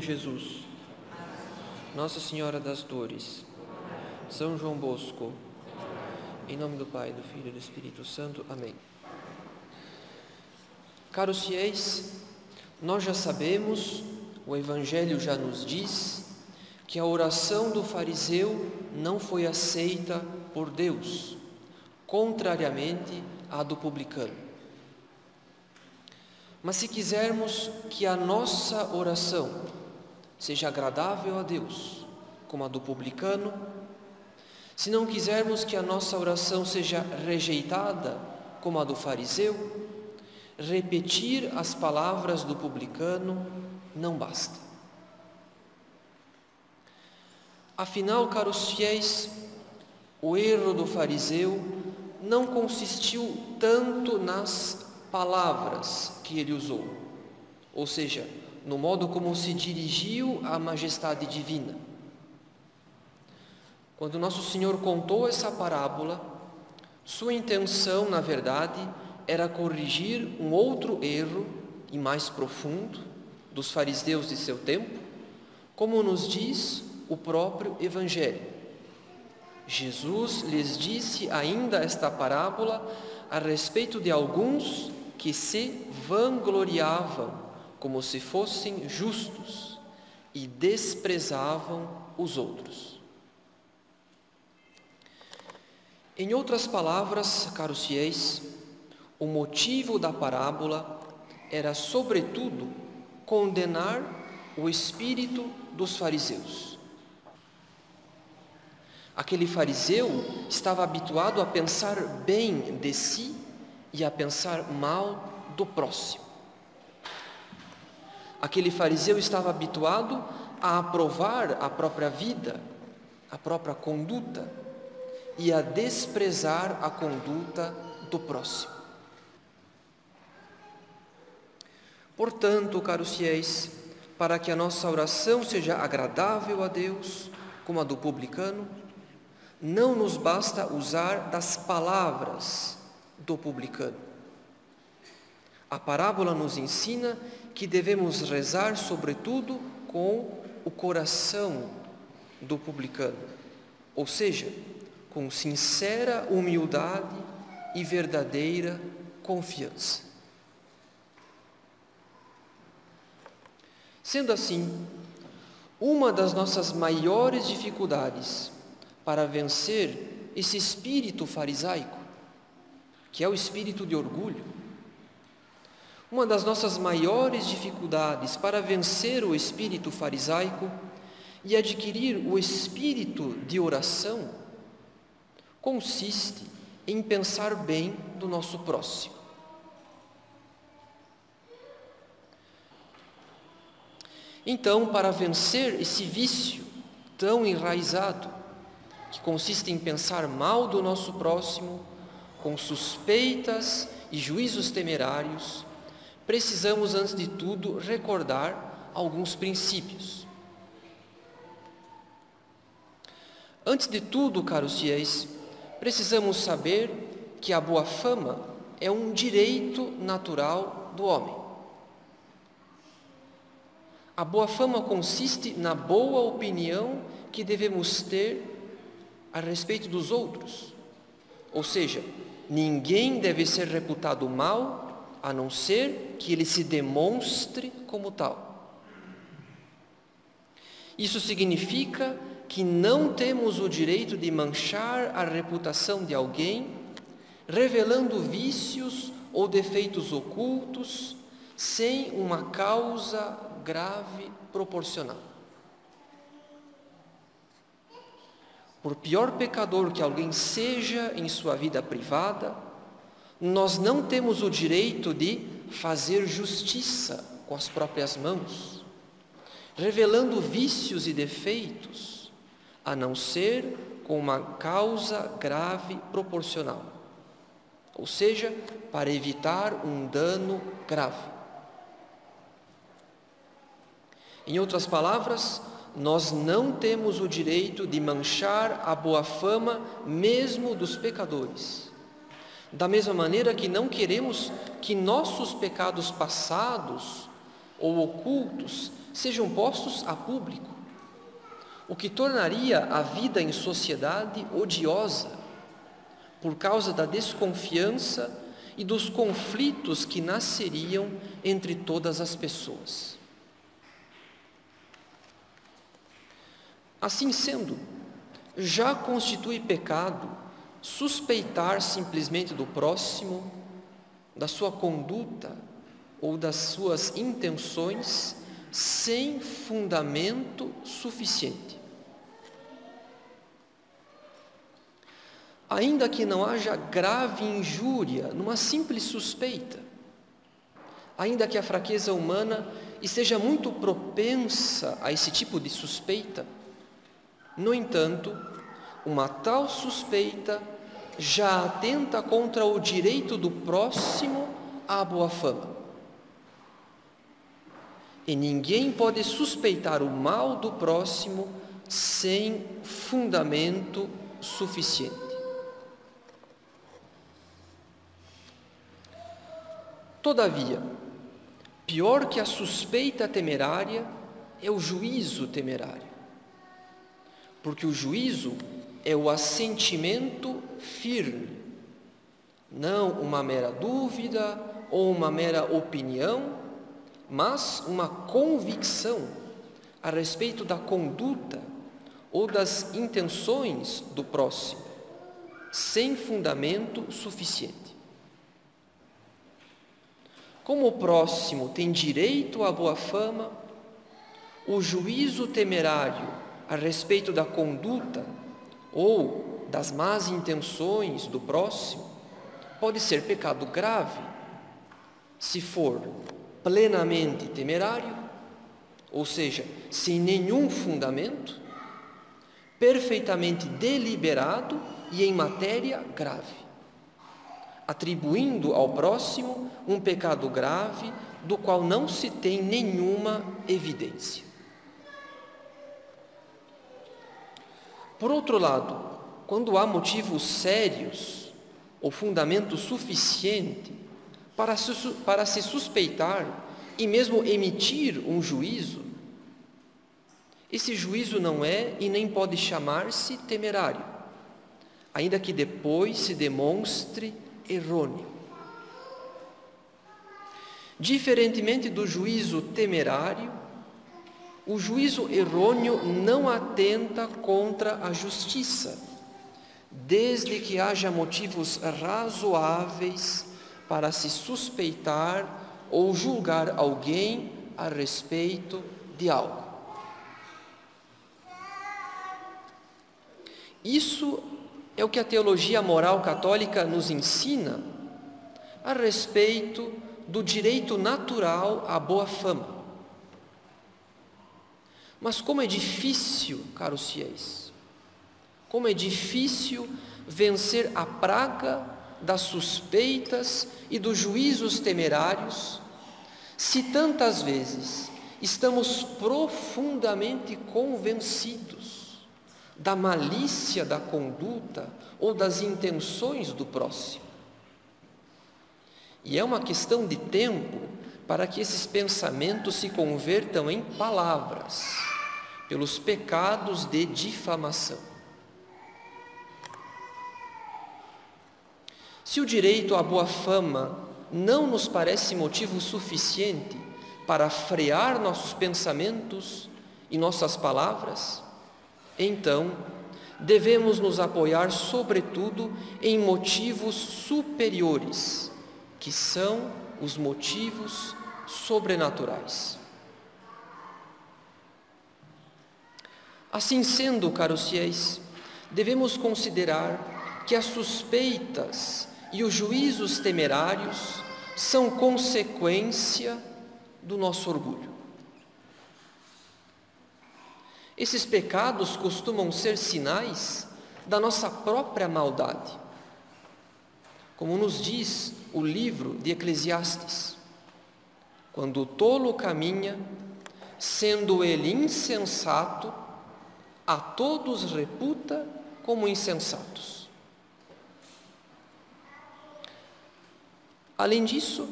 Jesus, Nossa Senhora das Dores, São João Bosco, em nome do Pai, do Filho e do Espírito Santo. Amém. Caros fiéis, nós já sabemos, o Evangelho já nos diz, que a oração do fariseu não foi aceita por Deus, contrariamente à do publicano. Mas se quisermos que a nossa oração seja agradável a Deus, como a do publicano, se não quisermos que a nossa oração seja rejeitada, como a do fariseu, repetir as palavras do publicano não basta. Afinal, caros fiéis, o erro do fariseu não consistiu tanto nas palavras que ele usou, ou seja, no modo como se dirigiu à majestade divina. Quando Nosso Senhor contou essa parábola, sua intenção, na verdade, era corrigir um outro erro e mais profundo dos fariseus de seu tempo, como nos diz o próprio Evangelho. Jesus lhes disse ainda esta parábola a respeito de alguns que se vangloriavam como se fossem justos e desprezavam os outros. Em outras palavras, caros fiéis, o motivo da parábola era, sobretudo, condenar o espírito dos fariseus. Aquele fariseu estava habituado a pensar bem de si e a pensar mal do próximo. Aquele fariseu estava habituado a aprovar a própria vida, a própria conduta e a desprezar a conduta do próximo. Portanto, caros fiéis, para que a nossa oração seja agradável a Deus, como a do publicano, não nos basta usar das palavras do publicano. A parábola nos ensina que devemos rezar, sobretudo, com o coração do publicano, ou seja, com sincera humildade e verdadeira confiança. Sendo assim, uma das nossas maiores dificuldades para vencer esse espírito farisaico que é o espírito de orgulho. Uma das nossas maiores dificuldades para vencer o espírito farisaico e adquirir o espírito de oração consiste em pensar bem do nosso próximo. Então, para vencer esse vício tão enraizado, que consiste em pensar mal do nosso próximo, com suspeitas e juízos temerários, precisamos, antes de tudo, recordar alguns princípios. Antes de tudo, caros fiéis, precisamos saber que a boa fama é um direito natural do homem. A boa fama consiste na boa opinião que devemos ter a respeito dos outros, ou seja, Ninguém deve ser reputado mal, a não ser que ele se demonstre como tal. Isso significa que não temos o direito de manchar a reputação de alguém, revelando vícios ou defeitos ocultos, sem uma causa grave proporcional. por pior pecador que alguém seja em sua vida privada, nós não temos o direito de fazer justiça com as próprias mãos, revelando vícios e defeitos, a não ser com uma causa grave proporcional, ou seja, para evitar um dano grave. Em outras palavras, nós não temos o direito de manchar a boa fama mesmo dos pecadores. Da mesma maneira que não queremos que nossos pecados passados ou ocultos sejam postos a público, o que tornaria a vida em sociedade odiosa por causa da desconfiança e dos conflitos que nasceriam entre todas as pessoas. Assim sendo, já constitui pecado suspeitar simplesmente do próximo, da sua conduta ou das suas intenções sem fundamento suficiente. Ainda que não haja grave injúria numa simples suspeita, ainda que a fraqueza humana esteja muito propensa a esse tipo de suspeita, no entanto, uma tal suspeita já atenta contra o direito do próximo à boa fama. E ninguém pode suspeitar o mal do próximo sem fundamento suficiente. Todavia, pior que a suspeita temerária é o juízo temerário porque o juízo é o assentimento firme, não uma mera dúvida ou uma mera opinião, mas uma convicção a respeito da conduta ou das intenções do próximo, sem fundamento suficiente. Como o próximo tem direito à boa fama, o juízo temerário a respeito da conduta ou das más intenções do próximo pode ser pecado grave se for plenamente temerário, ou seja, sem nenhum fundamento, perfeitamente deliberado e em matéria grave, atribuindo ao próximo um pecado grave do qual não se tem nenhuma evidência. Por outro lado, quando há motivos sérios ou fundamento suficiente para se, para se suspeitar e mesmo emitir um juízo, esse juízo não é e nem pode chamar-se temerário, ainda que depois se demonstre errôneo. Diferentemente do juízo temerário, o juízo errôneo não atenta contra a justiça, desde que haja motivos razoáveis para se suspeitar ou julgar alguém a respeito de algo. Isso é o que a teologia moral católica nos ensina a respeito do direito natural à boa fama. Mas como é difícil, caros fiéis, como é difícil vencer a praga das suspeitas e dos juízos temerários, se tantas vezes estamos profundamente convencidos da malícia da conduta ou das intenções do próximo. E é uma questão de tempo para que esses pensamentos se convertam em palavras pelos pecados de difamação. Se o direito à boa fama não nos parece motivo suficiente para frear nossos pensamentos e nossas palavras, então devemos nos apoiar, sobretudo, em motivos superiores, que são os motivos sobrenaturais. Assim sendo, caros fiéis, devemos considerar que as suspeitas e os juízos temerários são consequência do nosso orgulho. Esses pecados costumam ser sinais da nossa própria maldade. Como nos diz o livro de Eclesiastes, quando o tolo caminha, sendo ele insensato, a todos reputa como insensatos. Além disso,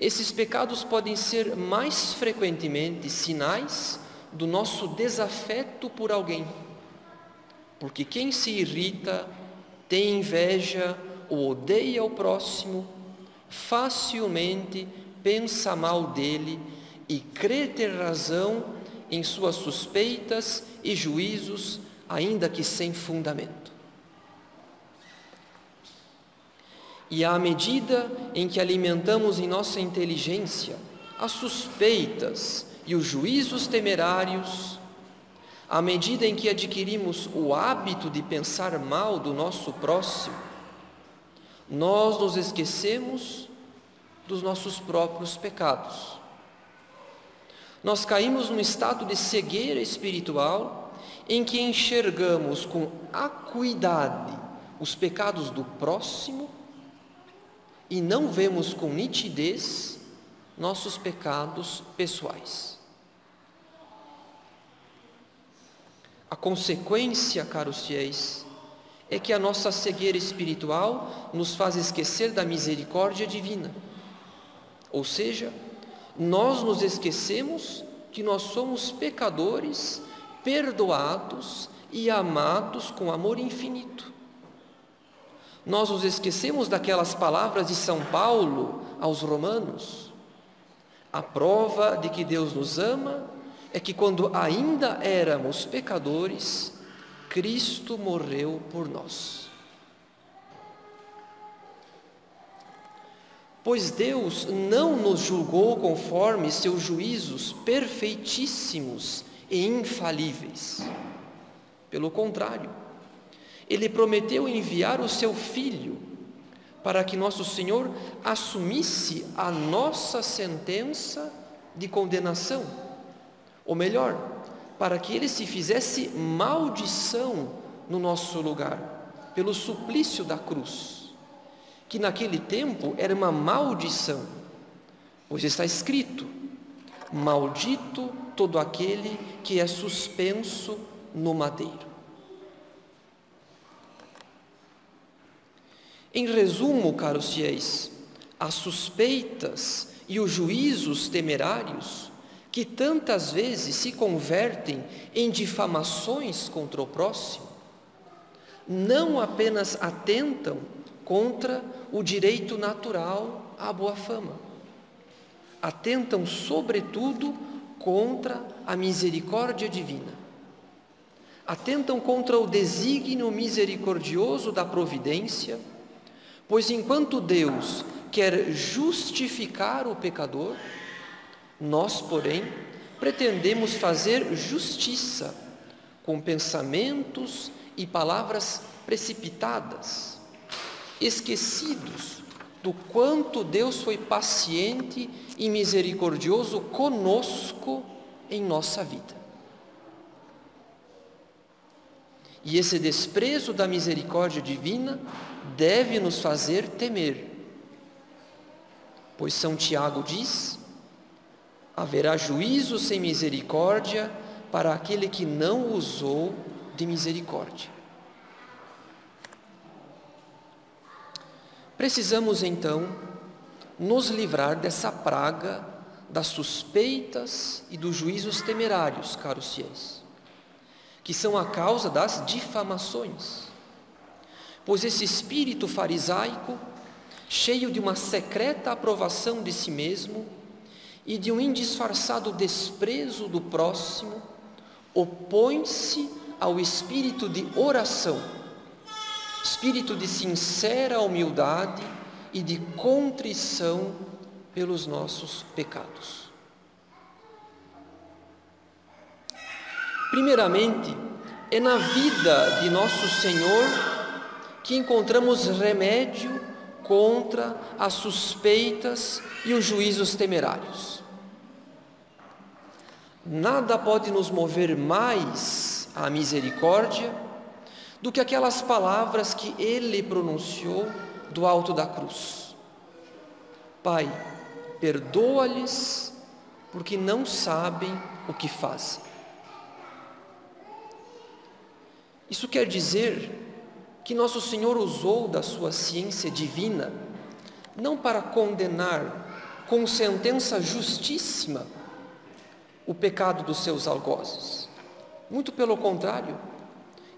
esses pecados podem ser mais frequentemente sinais do nosso desafeto por alguém. Porque quem se irrita, tem inveja ou odeia o próximo, facilmente pensa mal dele e crê ter razão em suas suspeitas e juízos, ainda que sem fundamento. E à medida em que alimentamos em nossa inteligência as suspeitas e os juízos temerários, à medida em que adquirimos o hábito de pensar mal do nosso próximo, nós nos esquecemos dos nossos próprios pecados. Nós caímos num estado de cegueira espiritual em que enxergamos com acuidade os pecados do próximo e não vemos com nitidez nossos pecados pessoais. A consequência, caros fiéis, é que a nossa cegueira espiritual nos faz esquecer da misericórdia divina. Ou seja, nós nos esquecemos que nós somos pecadores, perdoados e amados com amor infinito. Nós nos esquecemos daquelas palavras de São Paulo aos Romanos. A prova de que Deus nos ama é que quando ainda éramos pecadores, Cristo morreu por nós. Pois Deus não nos julgou conforme seus juízos perfeitíssimos e infalíveis. Pelo contrário, ele prometeu enviar o seu Filho para que nosso Senhor assumisse a nossa sentença de condenação, ou melhor, para que ele se fizesse maldição no nosso lugar, pelo suplício da cruz, que naquele tempo era uma maldição, pois está escrito: Maldito todo aquele que é suspenso no madeiro. Em resumo, caros fiéis, as suspeitas e os juízos temerários que tantas vezes se convertem em difamações contra o próximo, não apenas atentam contra o direito natural à boa fama, atentam sobretudo contra a misericórdia divina, atentam contra o desígnio misericordioso da providência Pois enquanto Deus quer justificar o pecador, nós, porém, pretendemos fazer justiça com pensamentos e palavras precipitadas, esquecidos do quanto Deus foi paciente e misericordioso conosco em nossa vida. E esse desprezo da misericórdia divina deve nos fazer temer. Pois São Tiago diz: haverá juízo sem misericórdia para aquele que não usou de misericórdia. Precisamos então nos livrar dessa praga das suspeitas e dos juízos temerários, caros fiéis, que são a causa das difamações. Pois esse espírito farisaico, cheio de uma secreta aprovação de si mesmo e de um indisfarçado desprezo do próximo, opõe-se ao espírito de oração, espírito de sincera humildade e de contrição pelos nossos pecados. Primeiramente, é na vida de nosso Senhor que encontramos remédio contra as suspeitas e os juízos temerários. Nada pode nos mover mais à misericórdia do que aquelas palavras que ele pronunciou do alto da cruz. Pai, perdoa-lhes, porque não sabem o que fazem. Isso quer dizer que nosso Senhor usou da sua ciência divina, não para condenar com sentença justíssima o pecado dos seus algozes. Muito pelo contrário,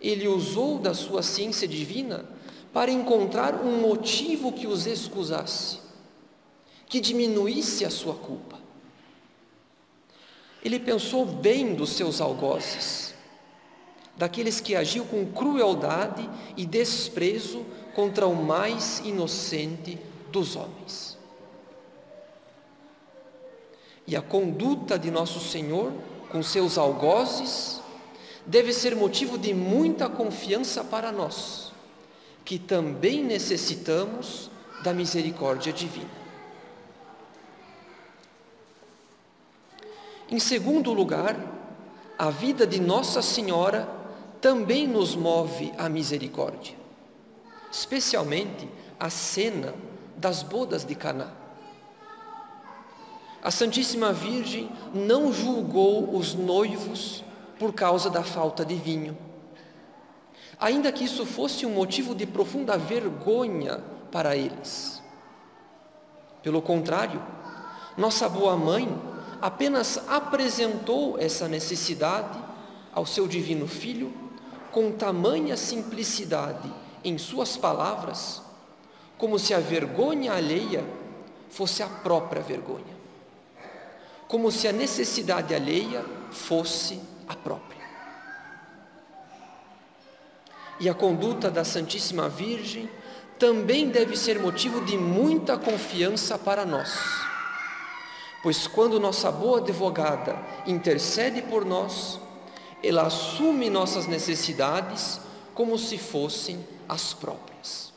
ele usou da sua ciência divina para encontrar um motivo que os excusasse, que diminuísse a sua culpa. Ele pensou bem dos seus algozes, daqueles que agiam com crueldade e desprezo contra o mais inocente dos homens. E a conduta de nosso Senhor com seus algozes deve ser motivo de muita confiança para nós, que também necessitamos da misericórdia divina. Em segundo lugar, a vida de Nossa Senhora também nos move à misericórdia, especialmente a cena das bodas de Caná. A Santíssima Virgem não julgou os noivos por causa da falta de vinho. Ainda que isso fosse um motivo de profunda vergonha para eles. Pelo contrário, nossa boa mãe apenas apresentou essa necessidade ao seu divino filho com tamanha simplicidade em suas palavras, como se a vergonha alheia fosse a própria vergonha como se a necessidade alheia fosse a própria. E a conduta da Santíssima Virgem também deve ser motivo de muita confiança para nós. Pois quando nossa boa advogada intercede por nós, ela assume nossas necessidades como se fossem as próprias.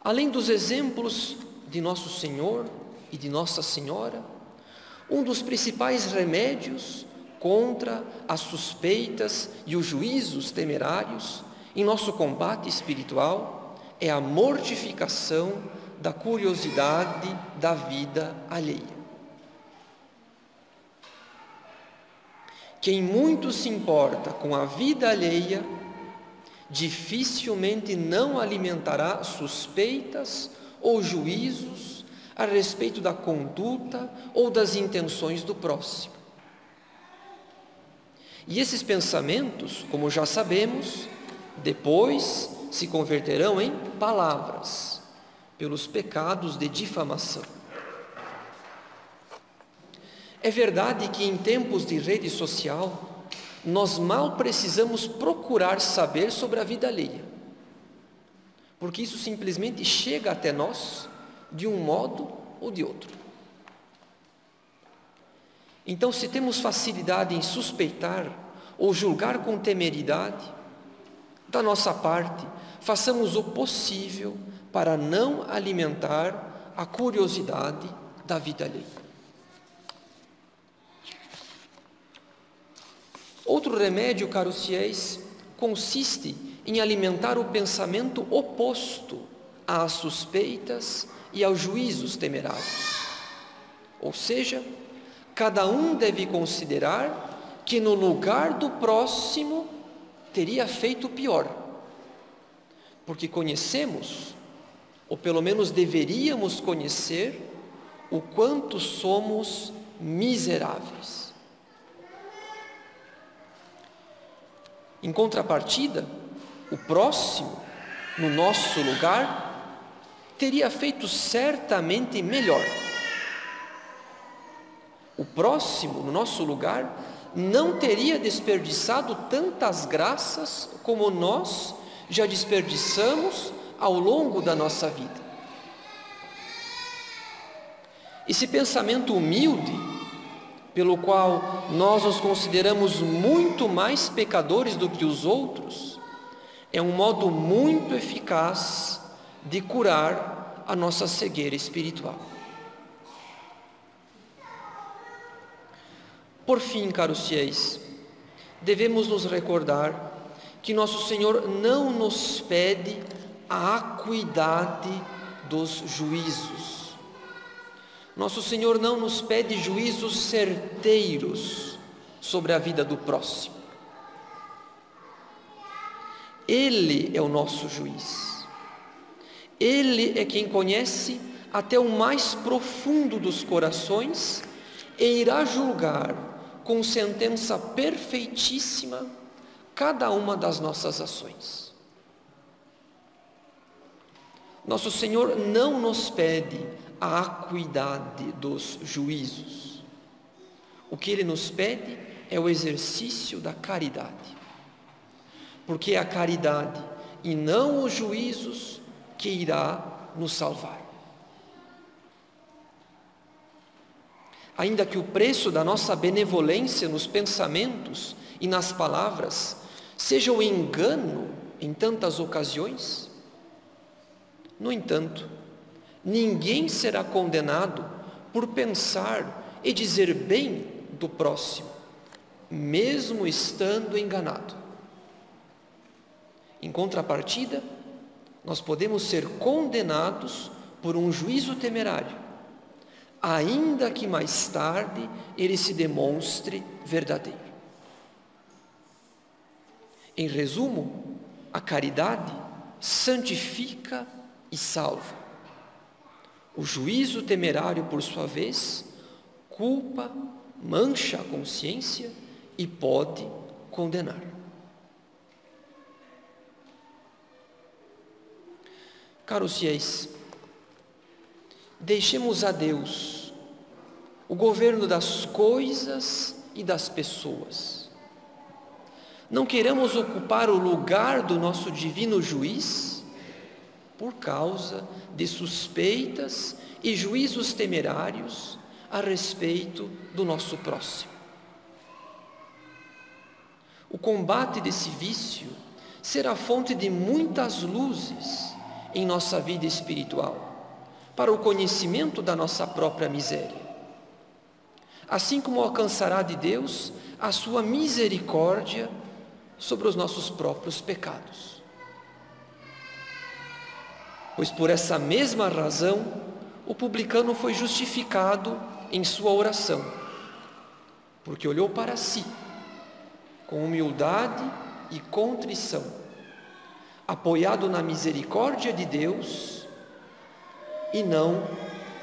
Além dos exemplos de Nosso Senhor e de Nossa Senhora, um dos principais remédios contra as suspeitas e os juízos temerários em nosso combate espiritual é a mortificação da curiosidade da vida alheia. Quem muito se importa com a vida alheia, dificilmente não alimentará suspeitas ou juízos a respeito da conduta ou das intenções do próximo. E esses pensamentos, como já sabemos, depois se converterão em palavras, pelos pecados de difamação. É verdade que em tempos de rede social, nós mal precisamos procurar saber sobre a vida alheia porque isso simplesmente chega até nós de um modo ou de outro. Então, se temos facilidade em suspeitar ou julgar com temeridade, da nossa parte, façamos o possível para não alimentar a curiosidade da vida alheia. Outro remédio, caros fiéis, consiste em alimentar o pensamento oposto às suspeitas e aos juízos temerários. Ou seja, cada um deve considerar que no lugar do próximo teria feito pior, porque conhecemos, ou pelo menos deveríamos conhecer, o quanto somos miseráveis. Em contrapartida, o próximo, no nosso lugar, teria feito certamente melhor. O próximo, no nosso lugar, não teria desperdiçado tantas graças como nós já desperdiçamos ao longo da nossa vida. Esse pensamento humilde, pelo qual nós nos consideramos muito mais pecadores do que os outros, é um modo muito eficaz de curar a nossa cegueira espiritual. Por fim, caros fiéis, devemos nos recordar que nosso Senhor não nos pede a acuidade dos juízos. Nosso Senhor não nos pede juízos certeiros sobre a vida do próximo. Ele é o nosso juiz. Ele é quem conhece até o mais profundo dos corações e irá julgar com sentença perfeitíssima cada uma das nossas ações. Nosso Senhor não nos pede a acuidade dos juízos. O que Ele nos pede é o exercício da caridade. Porque a caridade e não os juízos que irá nos salvar. Ainda que o preço da nossa benevolência nos pensamentos e nas palavras seja o engano em tantas ocasiões, no entanto, ninguém será condenado por pensar e dizer bem do próximo, mesmo estando enganado. Em contrapartida, nós podemos ser condenados por um juízo temerário, ainda que mais tarde ele se demonstre verdadeiro. Em resumo, a caridade santifica e salva. O juízo temerário, por sua vez, culpa, mancha a consciência e pode condenar. Caros fiéis, deixemos a Deus o governo das coisas e das pessoas. Não queremos ocupar o lugar do nosso divino juiz por causa de suspeitas e juízos temerários a respeito do nosso próximo. O combate desse vício será fonte de muitas luzes em nossa vida espiritual, para o conhecimento da nossa própria miséria. Assim como alcançará de Deus a sua misericórdia sobre os nossos próprios pecados. Pois por essa mesma razão, o publicano foi justificado em sua oração, porque olhou para si com humildade e contrição apoiado na misericórdia de Deus e não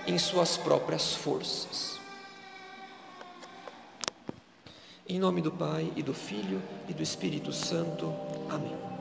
em suas próprias forças. Em nome do Pai e do Filho e do Espírito Santo. Amém.